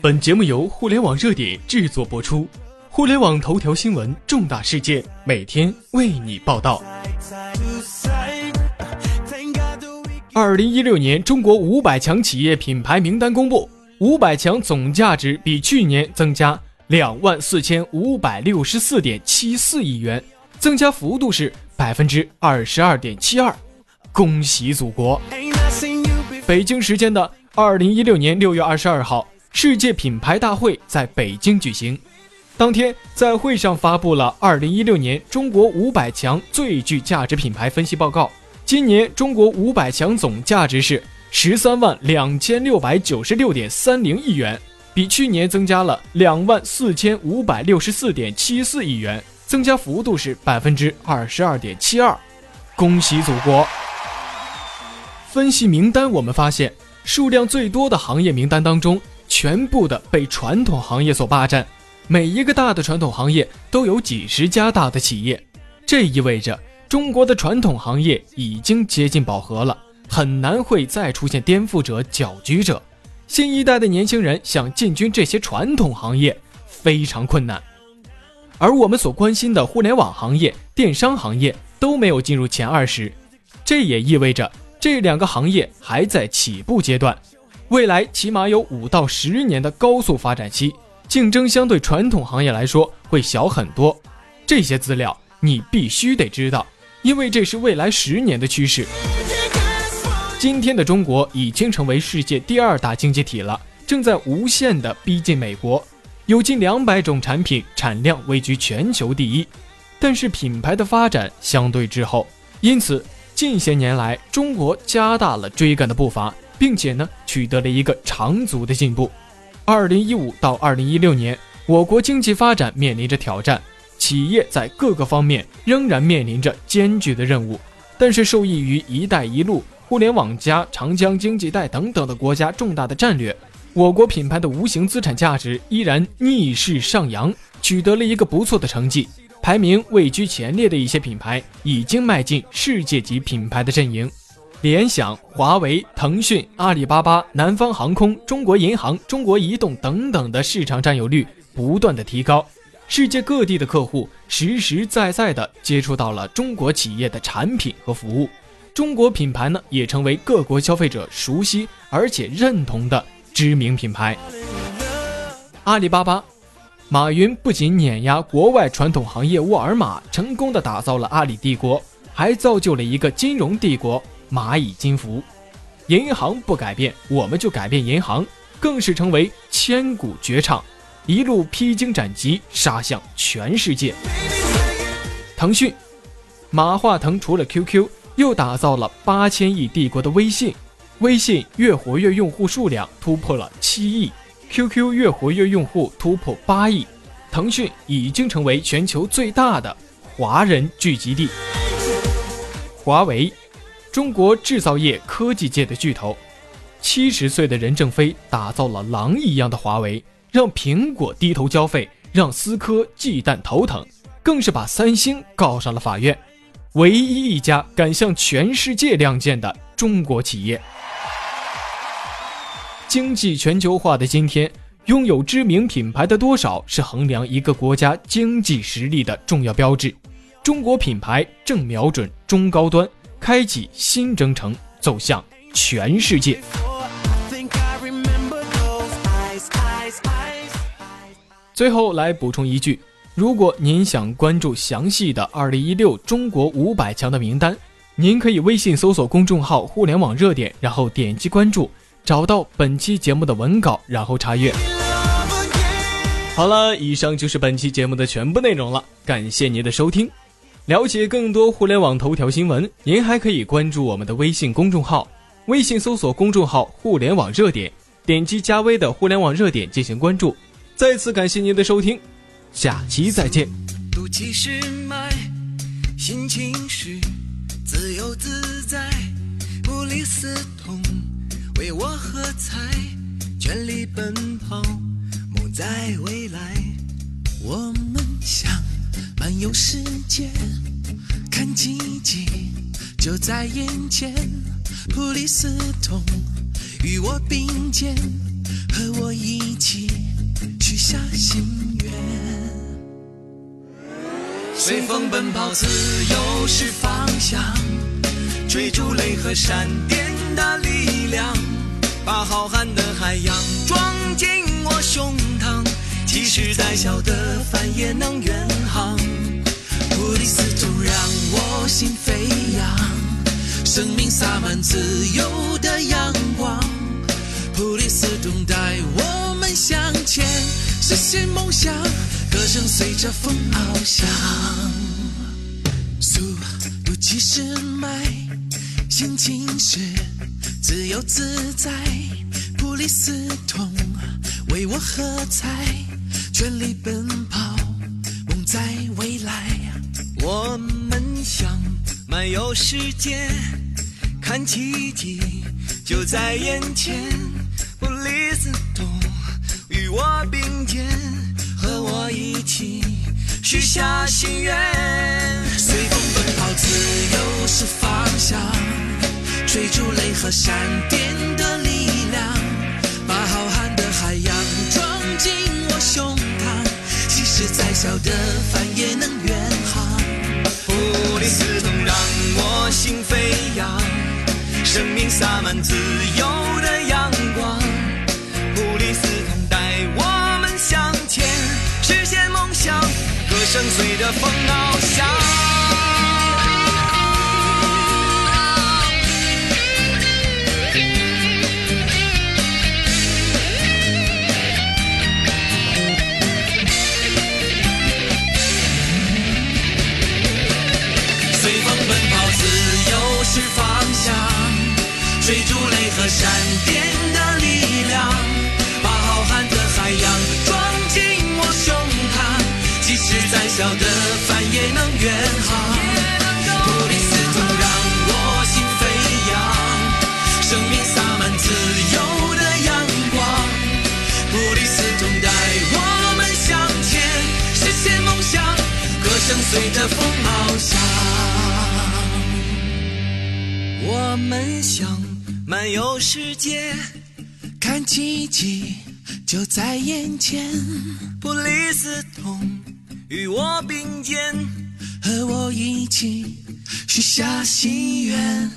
本节目由互联网热点制作播出，互联网头条新闻，重大事件，每天为你报道。二零一六年中国五百强企业品牌名单公布，五百强总价值比去年增加两万四千五百六十四点七四亿元，增加幅度是百分之二十二点七二，恭喜祖国！北京时间的二零一六年六月二十二号。世界品牌大会在北京举行，当天在会上发布了二零一六年中国五百强最具价值品牌分析报告。今年中国五百强总价值是十三万两千六百九十六点三零亿元，比去年增加了两万四千五百六十四点七四亿元，增加幅度是百分之二十二点七二。恭喜祖国！分析名单，我们发现数量最多的行业名单当中。全部的被传统行业所霸占，每一个大的传统行业都有几十家大的企业，这意味着中国的传统行业已经接近饱和了，很难会再出现颠覆者、搅局者。新一代的年轻人想进军这些传统行业非常困难，而我们所关心的互联网行业、电商行业都没有进入前二十，这也意味着这两个行业还在起步阶段。未来起码有五到十年的高速发展期，竞争相对传统行业来说会小很多。这些资料你必须得知道，因为这是未来十年的趋势。今天的中国已经成为世界第二大经济体了，正在无限的逼近美国，有近两百种产品产量位居全球第一，但是品牌的发展相对滞后，因此近些年来中国加大了追赶的步伐。并且呢，取得了一个长足的进步。二零一五到二零一六年，我国经济发展面临着挑战，企业在各个方面仍然面临着艰巨的任务。但是，受益于“一带一路”、互联网加、长江经济带等等的国家重大的战略，我国品牌的无形资产价值依然逆势上扬，取得了一个不错的成绩。排名位居前列的一些品牌，已经迈进世界级品牌的阵营。联想、华为、腾讯、阿里巴巴、南方航空、中国银行、中国移动等等的市场占有率不断的提高，世界各地的客户实实在在的接触到了中国企业的产品和服务，中国品牌呢也成为各国消费者熟悉而且认同的知名品牌。阿里巴巴，马云不仅碾压国外传统行业沃尔玛，成功的打造了阿里帝国，还造就了一个金融帝国。蚂蚁金服，银行不改变，我们就改变银行，更是成为千古绝唱，一路披荆斩棘，杀向全世界。腾讯，马化腾除了 QQ，又打造了八千亿帝国的微信，微信月活跃用户数量突破了七亿，QQ 月活跃用户突破八亿，腾讯已经成为全球最大的华人聚集地。华为。中国制造业科技界的巨头，七十岁的任正非打造了狼一样的华为，让苹果低头交费，让思科忌惮头疼，更是把三星告上了法院。唯一一家敢向全世界亮剑的中国企业。经济全球化的今天，拥有知名品牌的多少是衡量一个国家经济实力的重要标志。中国品牌正瞄准中高端。开启新征程，走向全世界。最后来补充一句：如果您想关注详细的2016中国五百强的名单，您可以微信搜索公众号“互联网热点”，然后点击关注，找到本期节目的文稿，然后查阅。好了，以上就是本期节目的全部内容了，感谢您的收听。了解更多互联网头条新闻，您还可以关注我们的微信公众号，微信搜索公众号“互联网热点”，点击加微的“互联网热点”进行关注。再次感谢您的收听，下期再见。心情是自由自在，不离死痛，为我喝彩，全力奔跑，梦在未来，我们想。漫游世界，看奇迹就在眼前。普利司通与我并肩，和我一起随风奔跑，自由是方向，追逐雷和闪电的力量，把浩瀚的海洋装进我胸膛，即使再小的帆也能远航。普利司通让我心飞扬。生命洒满自由的阳光，普利司通带我们向前，实现梦想，声随着风翱翔。速度七十迈，心情是自由自在，普利斯通为我喝彩，全力奔跑，梦在未来，我们想。漫游世界，看奇迹就在眼前。普利斯通与我比，一起许下心愿。随风奔跑，自由是方向，追逐雷和闪电的力量，把浩瀚的海洋装进我胸膛，即使再小的帆也能远航。普利司通让我心飞扬，生命洒满自由的阳的风翱翔随风奔跑自由是方向追逐雷和闪电。小的帆也能远航。普利司通让我心飞扬，生命洒满自由的阳光。普利司通带我们向前，实现梦想，歌声随着风翱翔。我们想。漫游世界，看奇迹就在眼前。普利司通与我并肩，和我一起许下心愿。